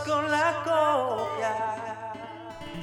con la copia.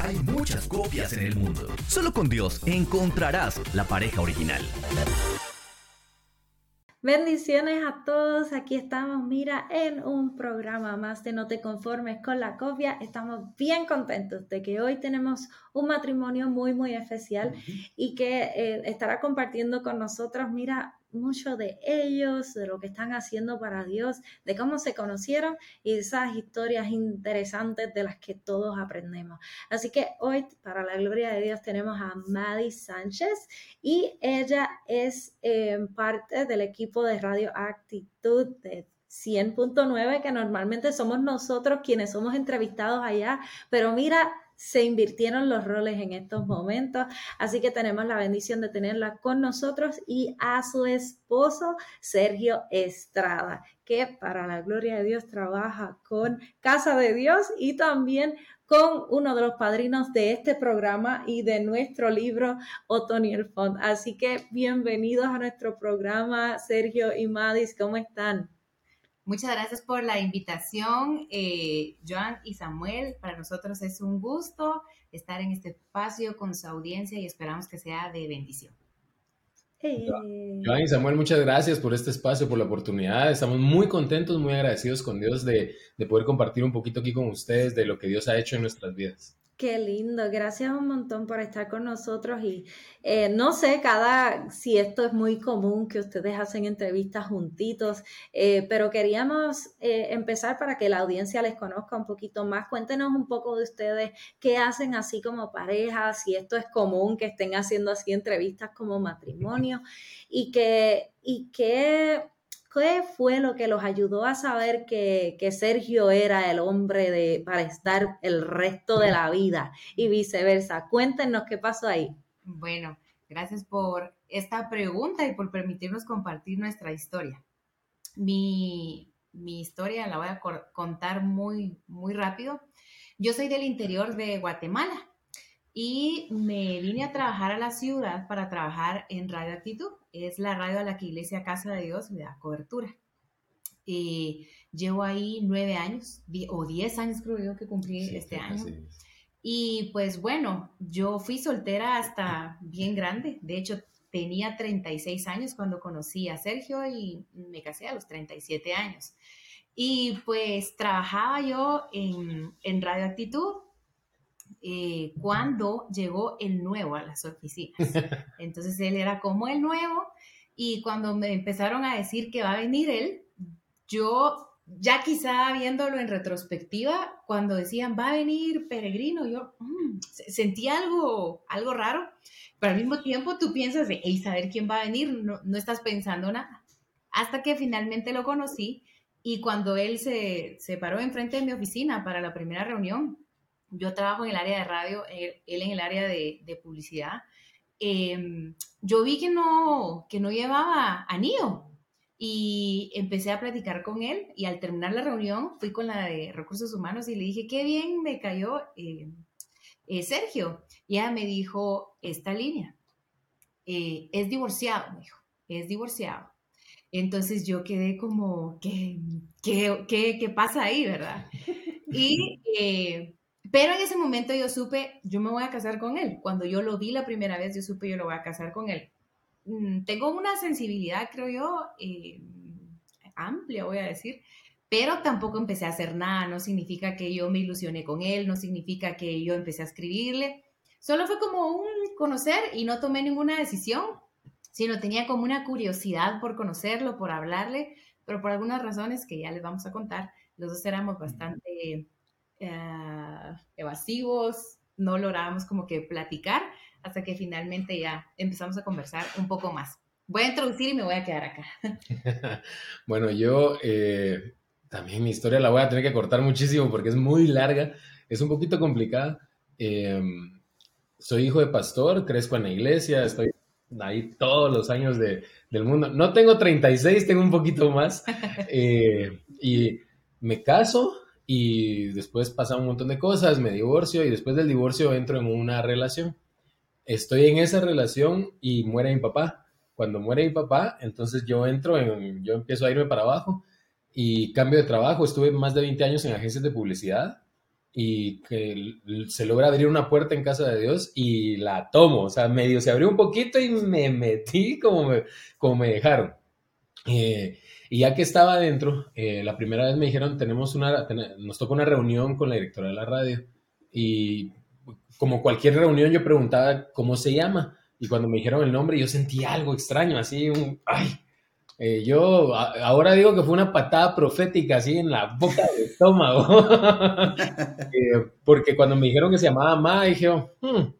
Hay muchas copias en el mundo. Solo con Dios encontrarás la pareja original. Bendiciones a todos, aquí estamos, mira, en un programa más de No te conformes con la copia. Estamos bien contentos de que hoy tenemos un matrimonio muy, muy especial y que eh, estará compartiendo con nosotros, mira, mucho de ellos, de lo que están haciendo para Dios, de cómo se conocieron y esas historias interesantes de las que todos aprendemos. Así que hoy, para la gloria de Dios, tenemos a Maddie Sánchez y ella es eh, parte del equipo de Radio Actitud de 100.9, que normalmente somos nosotros quienes somos entrevistados allá, pero mira, se invirtieron los roles en estos momentos, así que tenemos la bendición de tenerla con nosotros y a su esposo Sergio Estrada, que para la gloria de Dios trabaja con Casa de Dios y también con uno de los padrinos de este programa y de nuestro libro Otoniel Font. Así que bienvenidos a nuestro programa, Sergio y Madis, ¿cómo están? Muchas gracias por la invitación, eh, Joan y Samuel. Para nosotros es un gusto estar en este espacio con su audiencia y esperamos que sea de bendición. Joan y Samuel, muchas gracias por este espacio, por la oportunidad. Estamos muy contentos, muy agradecidos con Dios de, de poder compartir un poquito aquí con ustedes de lo que Dios ha hecho en nuestras vidas. Qué lindo, gracias un montón por estar con nosotros y eh, no sé cada si esto es muy común que ustedes hacen entrevistas juntitos, eh, pero queríamos eh, empezar para que la audiencia les conozca un poquito más. Cuéntenos un poco de ustedes qué hacen así como pareja, si esto es común que estén haciendo así entrevistas como matrimonio y que y qué ¿Qué fue lo que los ayudó a saber que, Sergio era el hombre de, para estar el resto de la vida y viceversa? Cuéntenos qué pasó ahí. Bueno, gracias por esta pregunta y por permitirnos compartir nuestra historia. Mi, mi historia la voy a contar muy, muy rápido. Yo soy del interior de Guatemala y me vine a trabajar a la ciudad para trabajar en Radio Actitud. Es la radio a la que Iglesia Casa de Dios me da cobertura. Y llevo ahí nueve años, o diez años creo yo que cumplí este año. Y pues bueno, yo fui soltera hasta bien grande. De hecho, tenía 36 años cuando conocí a Sergio y me casé a los 37 años. Y pues trabajaba yo en, en Radio Actitud eh, cuando llegó el nuevo a las oficinas. Entonces él era como el nuevo y cuando me empezaron a decir que va a venir él, yo ya quizá viéndolo en retrospectiva, cuando decían va a venir peregrino, yo mm, sentí algo, algo raro, pero al mismo tiempo tú piensas de, hey, saber quién va a venir, no, no estás pensando nada. Hasta que finalmente lo conocí y cuando él se, se paró enfrente de mi oficina para la primera reunión, yo trabajo en el área de radio, él, en el área de, publicidad. Em, yo vi que no, que no llevaba anillo y empecé a platicar con él y al terminar la reunión fui con la de recursos humanos y le dije, qué bien me cayó eh, eh, Sergio. Y ella me dijo, esta línea, eh, es divorciado, me dijo, es divorciado. Entonces yo quedé como, ¿qué, qué, qué, qué pasa ahí, verdad? Y pero en ese momento yo supe, yo me voy a casar con él. Cuando yo lo vi la primera vez, yo supe, yo lo voy a casar con él. Mm, tengo una sensibilidad, creo yo, eh, amplia, voy a decir, pero tampoco empecé a hacer nada. No significa que yo me ilusioné con él, no significa que yo empecé a escribirle. Solo fue como un conocer y no tomé ninguna decisión, sino tenía como una curiosidad por conocerlo, por hablarle, pero por algunas razones que ya les vamos a contar, los dos éramos bastante eh, evasivos, no lográbamos como que platicar hasta que finalmente ya empezamos a conversar un poco más. Voy a introducir y me voy a quedar acá. bueno, yo, eh, también mi historia la voy a tener que cortar muchísimo porque es muy larga, es un poquito complicada. Em, soy hijo de pastor, crezco en la iglesia, estoy ahí todos los años de, del mundo. No tengo 36, tengo un poquito más. Eh, y me caso y después pasa un montón de cosas, me divorcio y después del divorcio entro en una relación. Estoy en esa relación y muere mi papá. Cuando muere mi papá, entonces yo entro en, yo empiezo a irme para abajo y cambio de trabajo. Estuve más de 20 años en agencias de publicidad y que se logra abrir una puerta en casa de Dios y la tomo. O sea, medio se abrió un poquito y me metí como me, como me dejaron. Eh, y ya que estaba adentro, eh, la primera vez me dijeron, tenemos una, nos toca una reunión con la directora de la radio. Y como cualquier reunión, yo preguntaba cómo se llama. Y cuando me dijeron el nombre, yo sentí algo extraño, así un, ay. Eh, yo ahora digo que fue una patada profética así en la boca del estómago. Eh, porque cuando me dijeron que se llamaba Ma, dije, hmm,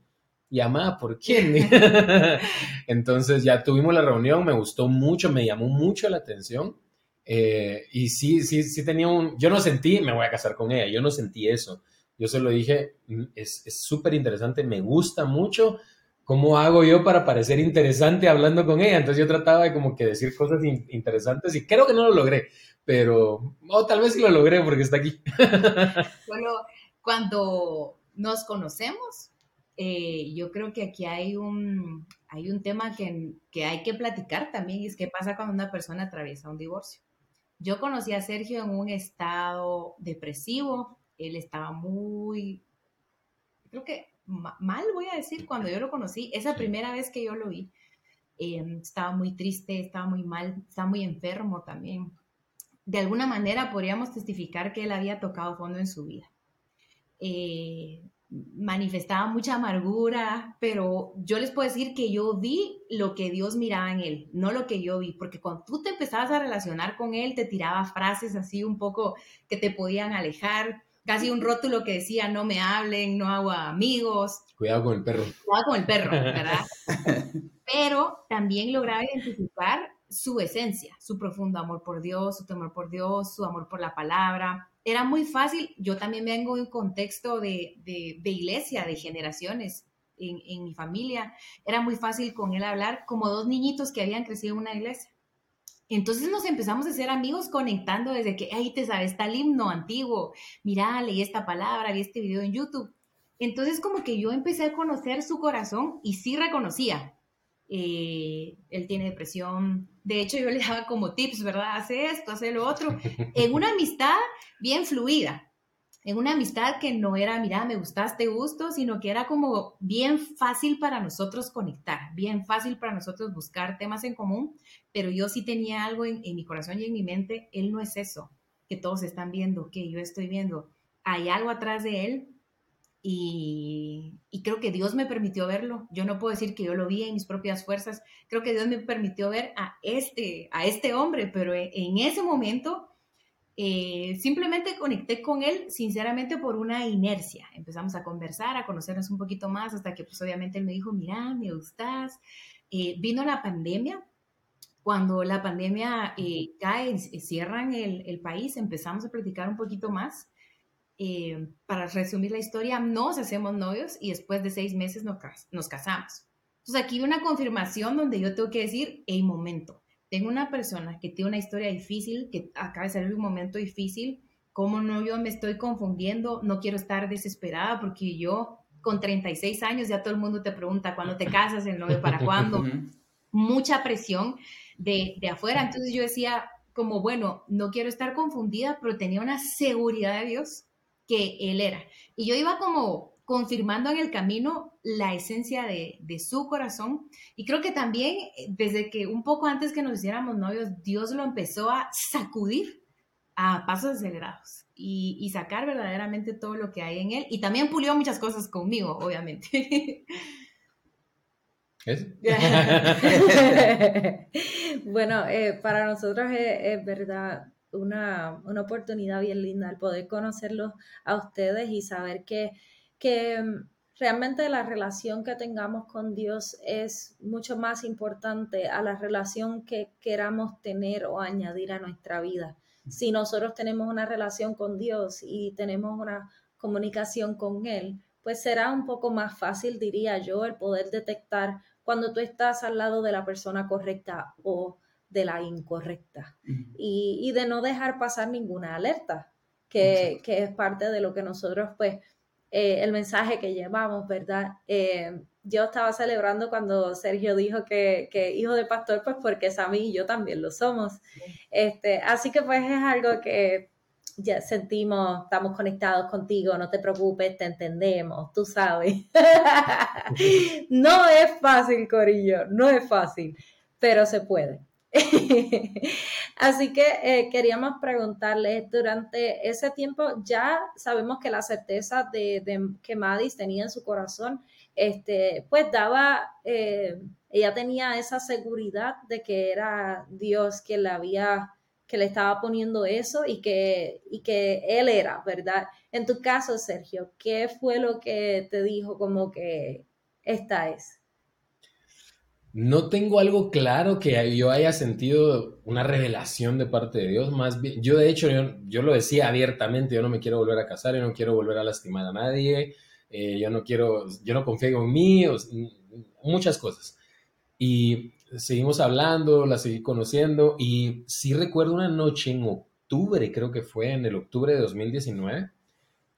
llamada por quién. Entonces ya tuvimos la reunión, me gustó mucho, me llamó mucho la atención. Eh, y sí, sí, sí tenía un, yo no sentí, me voy a casar con ella, yo no sentí eso. Yo solo dije, mm, es súper interesante, me gusta mucho. ¿Cómo hago yo para parecer interesante hablando con ella? Entonces yo trataba de como que decir cosas interesantes y creo que no lo logré, pero o tal vez sí lo logré porque está aquí. Bueno, cuando nos conocemos, eh, yo creo que aquí hay un, hay un tema que, que, hay que platicar también, y es qué pasa cuando una persona atraviesa un divorcio. Yo conocí a Sergio en un estado depresivo, él estaba muy, creo que mal voy a decir, cuando yo lo conocí, esa primera vez que yo lo vi, eh, estaba muy triste, estaba muy mal, estaba muy enfermo también. De alguna manera podríamos testificar que él había tocado fondo en su vida. Eh, manifestaba mucha amargura, pero yo les puedo decir que yo vi lo que Dios miraba en él, no lo que yo vi, porque cuando tú te empezabas a relacionar con él, te tiraba frases así un poco que te podían alejar, casi un rótulo que decía no me hablen, no hago amigos. Cuidado con el perro. Cuidado con el perro, ¿verdad? pero también lograba identificar su esencia, su profundo amor por Dios, su temor por Dios, su amor por la palabra, era muy fácil, yo también vengo de un contexto de, de, iglesia, de generaciones en, en, mi familia, era muy fácil con él hablar como dos niñitos que habían crecido en una iglesia. Entonces nos empezamos a ser amigos conectando desde que, ahí te sabes tal himno antiguo, mira, leí esta palabra, vi este video en YouTube. Entonces como que yo empecé a conocer su corazón y sí reconocía, eh, él tiene depresión. De hecho, yo le daba como tips, ¿verdad? Hace esto, hace lo otro. En una amistad bien fluida, en una amistad que no era, mira, me gustaste, gusto, sino que era como bien fácil para nosotros conectar, bien fácil para nosotros buscar temas en común, pero yo sí tenía algo en, mi corazón y en mi mente, él no es eso que todos están viendo, que yo estoy viendo. Hay algo atrás de él y, creo que Dios me permitió verlo. Yo no puedo decir que yo lo vi en mis propias fuerzas. Creo que Dios me permitió ver a este, a este hombre, pero en ese momento eh, simplemente conecté con él sinceramente por una inercia. Empezamos a conversar, a conocernos un poquito más, hasta que pues obviamente él me dijo, mira, me gustas. Eh, vino la pandemia. Cuando la pandemia eh, cae, cierran el, el país, empezamos a platicar un poquito más. Eh, para resumir la historia, nos hacemos novios y después de seis meses nos, nos casamos. Entonces aquí hay una confirmación donde yo tengo que decir, hey, momento, tengo una persona que tiene una historia difícil, que acaba de salir un momento difícil, ¿cómo no yo me estoy confundiendo? No quiero estar desesperada porque yo con 36 años ya todo el mundo te pregunta cuándo te casas, el novio para cuándo, mucha presión de, de afuera. Entonces yo decía como, bueno, no quiero estar confundida, pero tenía una seguridad de Dios que él era. Y yo iba como confirmando en el camino la esencia de, su corazón. Y creo que también eh, desde que un poco antes que nos hiciéramos novios, Dios lo empezó a sacudir a pasos acelerados y, sacar verdaderamente todo lo que hay en él. Y también pulió muchas cosas conmigo, obviamente. bueno, eh, para nosotros es verdad una, oportunidad bien linda el poder conocerlos a ustedes y saber que, que mm, realmente la relación que tengamos con Dios es mucho más importante a la relación que queramos tener o añadir a nuestra vida. Si nosotros tenemos una relación con Dios y tenemos una comunicación con Él, pues será un poco más fácil, diría yo, el poder detectar cuando tú estás al lado de la persona correcta o de la incorrecta. Y, de no dejar pasar ninguna alerta, que, es parte de lo que nosotros, pues, eh, el mensaje que llevamos, ¿verdad? Eh, yo estaba celebrando cuando Sergio dijo que, que, hijo de pastor, pues porque mí y yo también lo somos. Este, así que pues es algo que ya sentimos, estamos conectados contigo, no te preocupes, te entendemos, tú sabes. no es fácil, Corillo, no es fácil, pero se puede. Así que eh, queríamos preguntarles, durante ese tiempo ya sabemos que la certeza de, que Madis tenía en su corazón, este, pues daba, eh, ella tenía esa seguridad de que era Dios quien la había que le estaba poniendo eso y que, y que él era, ¿verdad? En tu caso, Sergio, ¿qué fue lo que te dijo como que esta es? No tengo algo claro que yo haya sentido una revelación de parte de Dios, más bien, yo de hecho, yo, lo decía abiertamente, yo no me quiero volver a casar, yo no quiero volver a lastimar a nadie, eh, yo no quiero, yo no confío en mí, muchas cosas. Y seguimos hablando, la seguí conociendo y sí recuerdo una noche en octubre, creo que fue en el octubre de 2019,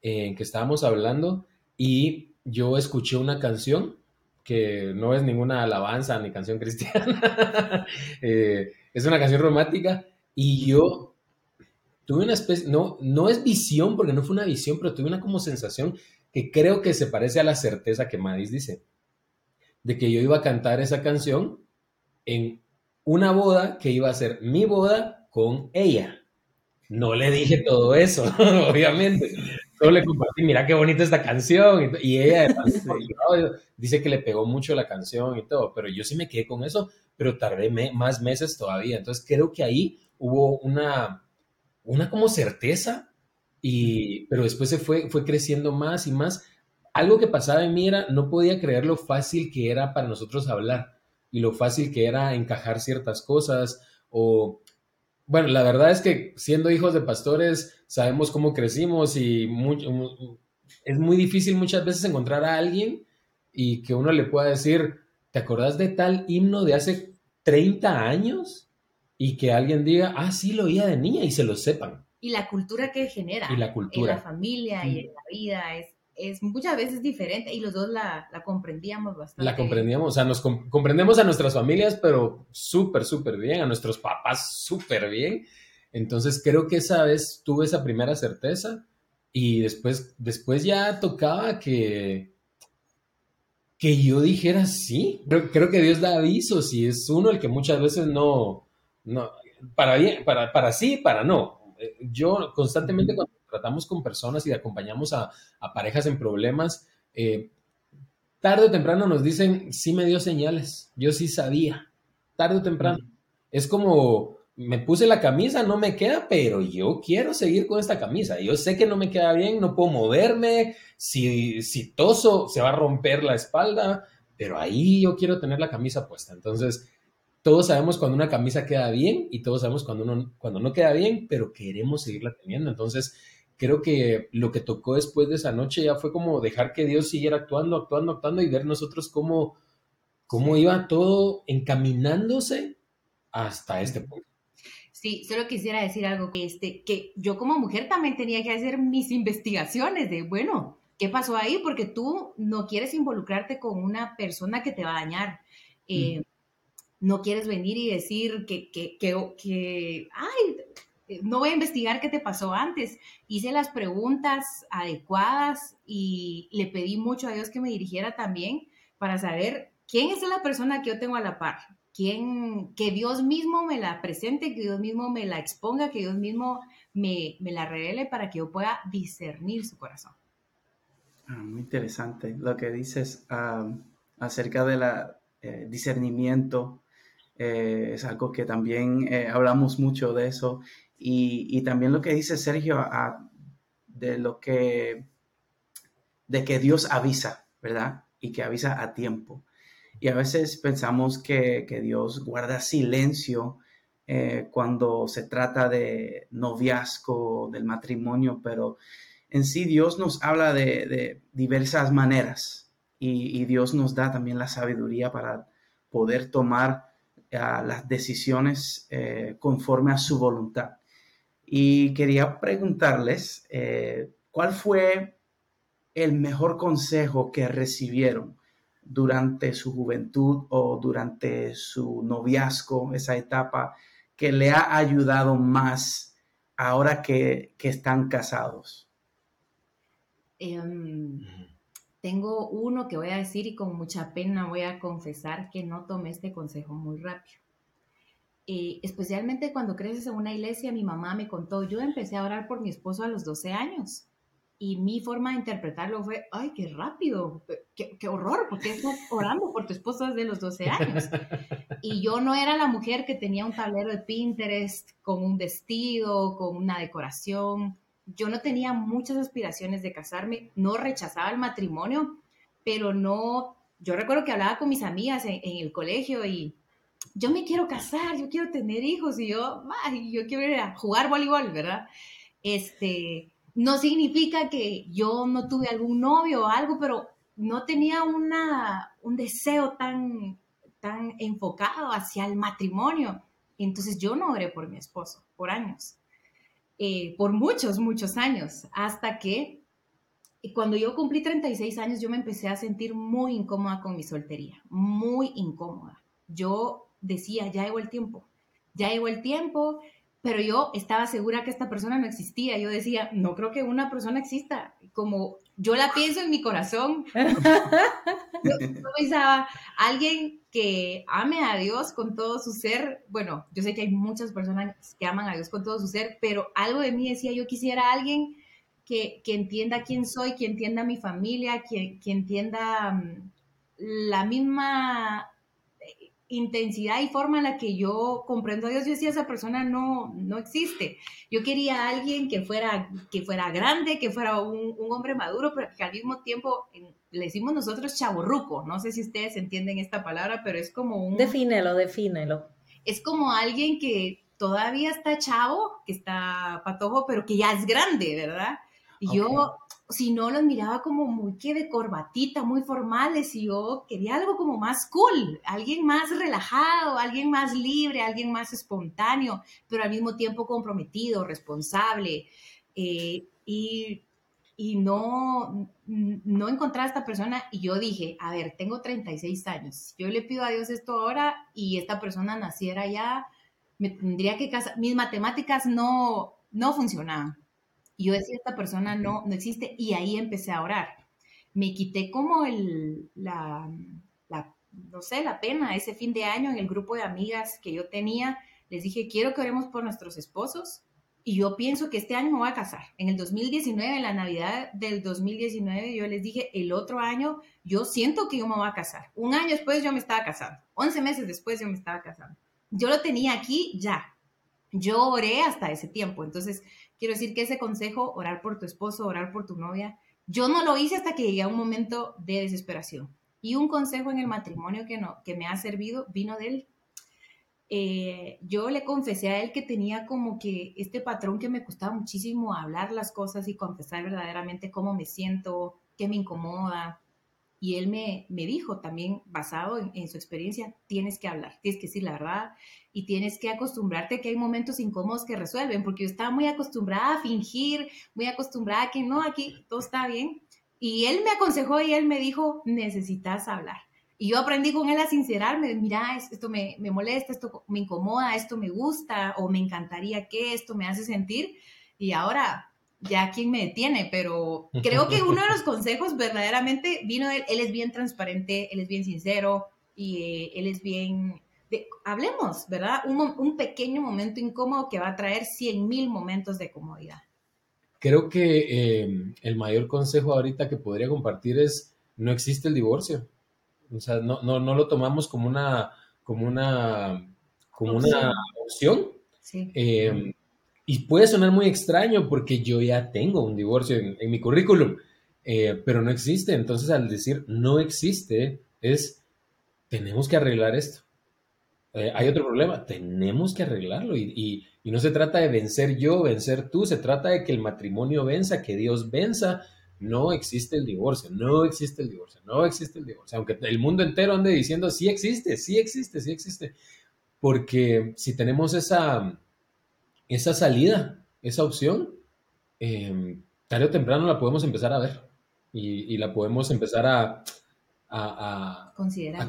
en que estábamos hablando y yo escuché una canción que no es ninguna alabanza ni canción cristiana, eh, es una canción romántica y yo tuve una especie, no, no es visión porque no fue una visión, pero tuve una como sensación que creo que se parece a la certeza que Madis dice, de que yo iba a cantar esa canción en una boda que iba a ser mi boda con ella. No le dije todo eso, obviamente. Solo le compartí, mira qué bonita esta canción. Y, ella dice que le pegó mucho la canción y todo, pero yo sí me quedé con eso, pero tardé más meses todavía. Entonces creo que ahí hubo una, una como certeza, y, pero después se fue, fue creciendo más y más. Algo que pasaba en mí era, no podía creer lo fácil que era para nosotros hablar y lo fácil que era encajar ciertas cosas o bueno, la verdad es que siendo hijos de pastores sabemos cómo crecimos y es muy difícil muchas veces encontrar a alguien y que uno le pueda decir, ¿te acordás de tal himno de hace 30 años? Y que alguien diga, ah, sí, lo oía de niña y se lo sepan. Y la cultura que genera. Y la cultura. En la familia y en la vida es es muchas veces diferente y los dos la, comprendíamos bastante. La comprendíamos, o sea, nos comprendemos a nuestras familias, pero súper, súper bien, a nuestros papás súper bien. Entonces creo que esa vez tuve esa primera certeza y después, después ya tocaba que, que yo dijera sí. Creo, creo que Dios da avisos y es uno el que muchas veces no, no para bien, para, para sí, para no. Eh, yo constantemente cuando tratamos con personas y acompañamos a, parejas en problemas, eh, tarde o temprano nos dicen, sí me dio señales, yo sí sabía, tarde o temprano. Es como, me puse la camisa, no me queda, pero yo quiero seguir con esta camisa. Yo sé que no me queda bien, no puedo moverme, si, si toso se va a romper la espalda, pero ahí yo quiero tener la camisa puesta. Entonces, todos sabemos cuando una camisa queda bien y todos sabemos cuando, uno, cuando no queda bien, pero queremos seguirla teniendo. Entonces, creo que lo que tocó después de esa noche ya fue como dejar que Dios siguiera actuando, actuando, actuando y ver nosotros cómo, cómo iba todo encaminándose hasta este punto. Sí, solo quisiera decir algo, que, este, que yo como mujer también tenía que hacer mis investigaciones de, bueno, ¿qué pasó ahí? Porque tú no quieres involucrarte con una persona que te va a dañar. Eh, no quieres venir y decir que, que, que, que, ay, no voy a investigar qué te pasó antes. Hice las preguntas adecuadas y le pedí mucho a Dios que me dirigiera también para saber quién es la persona que yo tengo a la par. Quién, que Dios mismo me la presente, que Dios mismo me la exponga, que Dios mismo me, la revele para que yo pueda discernir su corazón. Ah, muy interesante lo que dices ah, acerca del eh, discernimiento. Eh, es algo que también hablamos mucho de eso y, también lo que dice Sergio de lo que, de que Dios avisa. ¿verdad? Y que avisa a tiempo. Y a veces pensamos que, Dios guarda silencio eh, cuando se trata de noviazgo, del matrimonio, pero en sí Dios nos habla de, diversas maneras y, Dios nos da también la sabiduría para poder tomar eh, las decisiones eh, conforme a su voluntad. Y quería preguntarles, ¿cuál fue el mejor consejo que recibieron durante su juventud o durante su noviazgo, esa etapa que le ha ayudado más ahora que, están casados? Em, tengo uno que voy a decir y con mucha pena voy a confesar que no tomé este consejo muy rápido. Eh, especialmente cuando creces en una iglesia, mi mamá me contó, yo empecé a orar por mi esposo a los 12 años y mi forma de interpretarlo fue, ay, qué rápido, qué, qué horror, porque estás orando por tu esposo desde los 12 años. Y yo no era la mujer que tenía un tablero de Pinterest con un vestido, con una decoración. Yo no tenía muchas aspiraciones de casarme, no rechazaba el matrimonio, pero no, yo recuerdo que hablaba con mis amigas en, en el colegio y yo me quiero casar, yo quiero tener hijos y yo, ay, yo quiero ir a jugar voleibol, ¿verdad? Este, no significa que yo no tuve algún novio o algo, pero no tenía una, un deseo tan, tan enfocado hacia el matrimonio. Entonces yo no oré por mi esposo por años, eh, por muchos, muchos años, hasta que cuando yo cumplí 36 años yo me empecé a sentir muy incómoda con mi soltería, muy incómoda. Yo decía, ya llegó el tiempo, ya llegó el tiempo, pero yo estaba segura que esta persona no existía. Yo decía, no creo que una persona exista. Como yo la pienso en mi corazón, yo, pensaba, alguien que ame a Dios con todo su ser, bueno, yo sé que hay muchas personas que aman a Dios con todo su ser, pero algo de mí decía, yo quisiera alguien que, que entienda quién soy, que entienda mi familia, que, que entienda mm, la misma intensidad y forma en la que yo comprendo a Dios, yo decía, esa persona no, no existe. Yo quería a alguien que fuera, que fuera grande, que fuera un, hombre maduro, pero que al mismo tiempo le decimos nosotros chaborruco. No sé si ustedes entienden esta palabra, pero es como un... Defínelo, defínelo. Es como alguien que todavía está chavo, que está patojo, pero que ya es grande, ¿verdad? Y yo si no los miraba como muy que de corbatita, muy formales, y yo quería algo como más cool, alguien más relajado, alguien más libre, alguien más espontáneo, pero al mismo tiempo comprometido, responsable. Eh, y, y no, no encontraba a esta persona y yo dije, a ver, tengo 36 años, yo le pido a Dios esto ahora y esta persona naciera ya, me tendría que casar, mis matemáticas no, no funcionaban. Y yo decía, esta persona no, no existe, y ahí empecé a orar. Me quité como el, la, la, no sé, la pena ese fin de año en el grupo de amigas que yo tenía. Les dije, quiero que oremos por nuestros esposos, y yo pienso que este año me voy a casar. En el 2019, en la Navidad del 2019, yo les dije, el otro año yo siento que yo me voy a casar. Un año después yo me estaba casando. 11 meses después yo me estaba casando. Yo lo tenía aquí ya. Yo oré hasta ese tiempo. Entonces, Quiero decir que ese consejo, orar por tu esposo, orar por tu novia, yo no lo hice hasta que llegué a un momento de desesperación. Y un consejo en el matrimonio que, no, que me ha servido vino de él. Eh, yo le confesé a él que tenía como que este patrón que me costaba muchísimo hablar las cosas y confesar verdaderamente cómo me siento, qué me incomoda, y él me, me dijo también, basado en, su experiencia, tienes que hablar, tienes que decir la verdad y tienes que acostumbrarte que hay momentos incómodos que resuelven, porque yo estaba muy acostumbrada a fingir, muy acostumbrada a que no, aquí todo está bien. Y él me aconsejó y él me dijo, necesitas hablar. Y yo aprendí con él a sincerarme, mira, esto me, me molesta, esto me incomoda, esto me gusta o me encantaría que esto me hace sentir. Y ahora ya quién me detiene, pero creo que uno de los consejos verdaderamente vino de él. Él es bien transparente, él es bien sincero y eh, él es bien... hablemos, ¿verdad? Un, pequeño momento incómodo que va a traer 100 mil momentos de comodidad. Creo que eh, el mayor consejo ahorita que podría compartir es no existe el divorcio. O sea, no, no, no lo tomamos como una, como una, como una opción. Sí. Eh, y puede sonar muy extraño porque yo ya tengo un divorcio en, mi currículum. eh, pero no existe. Entonces al decir no existe es, tenemos que arreglar esto. Eh, hay otro problema, tenemos que arreglarlo y, y, no se trata de vencer yo, vencer tú, se trata de que el matrimonio venza, que Dios venza. No existe el divorcio, no existe el divorcio, no existe el divorcio. Aunque el mundo entero ande diciendo sí existe, sí existe, sí existe. Porque si tenemos esa, esa salida, esa opción, eh, tarde o temprano la podemos empezar a ver y, la podemos empezar a, a, considerar.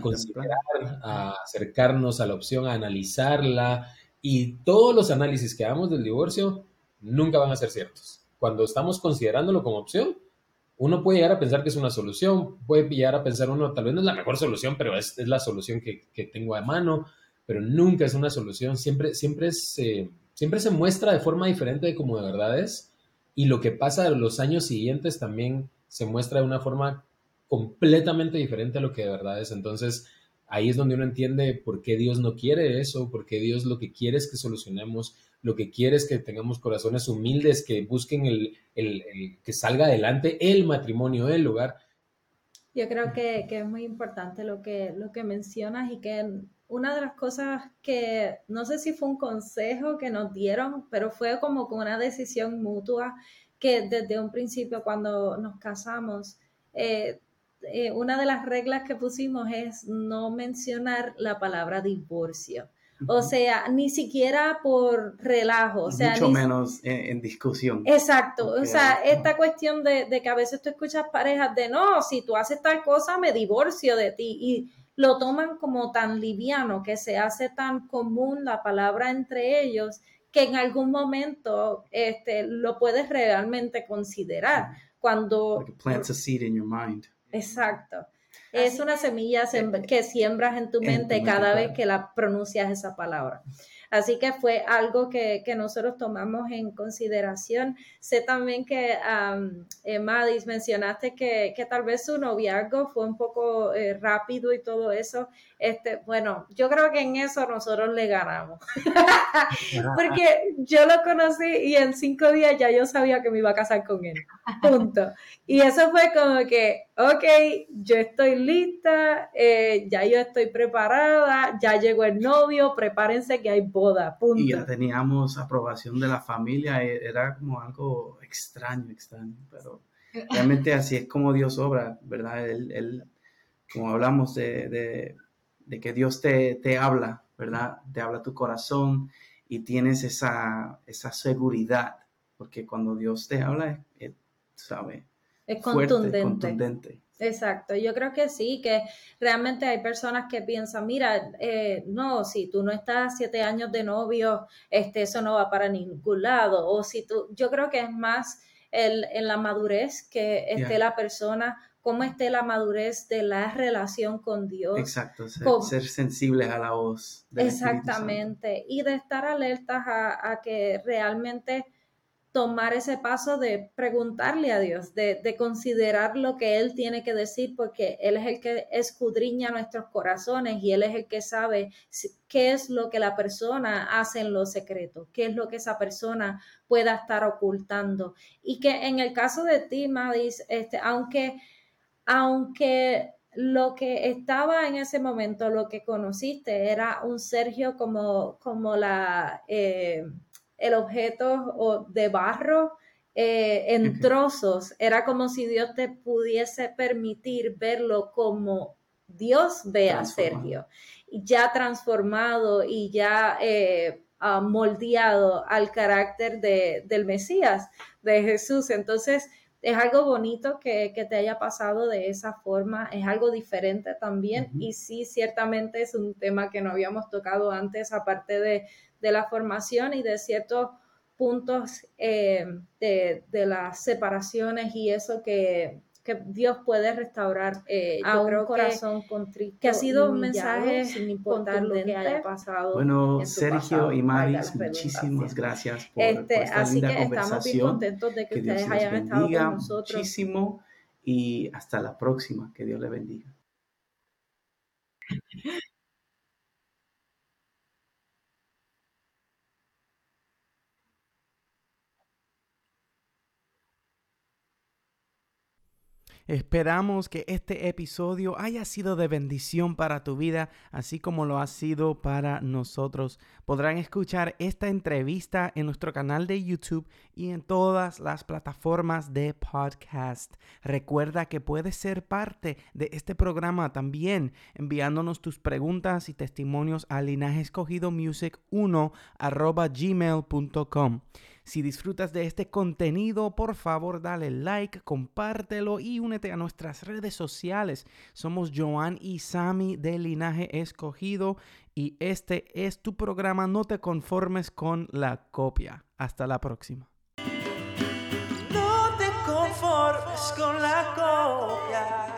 a, acercarnos a la opción, a analizarla y todos los análisis que hagamos del divorcio nunca van a ser ciertos. Cuando estamos considerándolo como opción, uno puede llegar a pensar que es una solución, puede llegar a pensar uno, tal vez no es la mejor solución, pero es, es la solución que, que, tengo a mano, pero nunca es una solución, siempre, siempre, se, siempre se muestra de forma diferente de como de verdad es, y lo que pasa en los años siguientes también se muestra de una forma completamente diferente a lo que de verdad es. Entonces, ahí es donde uno entiende por qué Dios no quiere eso, por qué Dios lo que quiere es que solucionemos, lo que quiere es que tengamos corazones humildes, que busquen el, que salga adelante el matrimonio, el lugar. Yo creo que, es muy importante lo que, lo que mencionas y que una de las cosas que no sé si fue un consejo que nos dieron, pero fue como con una decisión mutua que desde un principio cuando nos casamos, eh, eh, una de las reglas que pusimos es no mencionar la palabra divorcio. O sea, ni siquiera por relajo. O sea, Mucho menos en, discusión. Exacto. O sea, esta cuestión de, de, que a veces tú escuchas parejas de, no, si tú haces tal cosa, me divorcio de ti. Y lo toman como tan liviano, que se hace tan común la palabra entre ellos, que en algún momento este, lo puedes realmente considerar. Cuando... plants a seed in your mind. Exacto. Es una semilla eh, que siembras en tu mente cada vez que la pronuncias esa palabra. Así que fue algo que, nosotros tomamos en consideración. Sé también que, Madis, mencionaste que, tal vez su noviazgo fue un poco eh, rápido y todo eso. Este, bueno, yo creo que en eso nosotros le ganamos. Porque yo lo conocí y en cinco días ya yo sabía que me iba a casar con él. Punto. Y eso fue como que, ok, yo estoy lista, eh, ya yo estoy preparada, ya llegó el novio, prepárense que hay punto. Y ya teníamos aprobación de la familia, e, era como algo extraño, extraño, pero realmente así es como Dios obra, ¿verdad? Él, como hablamos de, que Dios te, te, habla, ¿verdad? Te habla tu corazón y tienes esa, esa seguridad, porque cuando Dios te habla, ¿sabe? Es contundente. Exacto, yo creo que sí, que realmente hay personas que piensan, mira, eh, no, si tú no estás siete años de novio, este, eso no va para ningún lado, o si tú, yo creo que es más el, en la madurez que esté la persona, cómo esté la madurez de la relación con Dios. Exacto, ser, sensibles a la voz. Exactamente, y de estar alertas a, a que realmente tomar ese paso de preguntarle a Dios, de, considerar lo que Él tiene que decir, porque Él es el que escudriña nuestros corazones y Él es el que sabe qué es lo que la persona hace en lo secreto, qué es lo que esa persona pueda estar ocultando. Y que en el caso de ti, Madis, este, aunque, aunque lo que estaba en ese momento, lo que conociste, era un Sergio como, como la... Eh, el objeto de barro eh, en trozos. Era como si Dios te pudiese permitir verlo como Dios ve a Sergio, ya transformado y ya eh, ah, moldeado al carácter de, del Mesías, de Jesús. Entonces, es algo bonito que, te haya pasado de esa forma, es algo diferente también y sí, ciertamente es un tema que no habíamos tocado antes, aparte de, de la formación y de ciertos puntos eh, de, las separaciones y eso que, Dios puede restaurar eh, a un corazón contrito. Que ha sido un mensaje sin importar lo que haya pasado. Bueno, Sergio y Maris, muchísimas gracias por, este, esta así linda que Estamos bien contentos de que, ustedes hayan estado con nosotros. Muchísimo y hasta la próxima. Que Dios le bendiga. Esperamos que este episodio haya sido de bendición para tu vida, así como lo ha sido para nosotros. Podrán escuchar esta entrevista en nuestro canal de YouTube y en todas las plataformas de podcast. Recuerda que puedes ser parte de este programa también enviándonos tus preguntas y testimonios a linajescogidomusic1 gmail.com. Si disfrutas de este contenido, por favor dale like, compártelo y únete a nuestras redes sociales. Somos Joan y Sami de Linaje Escogido y este es tu programa No te conformes con la copia. Hasta la próxima. No te conformes con la copia.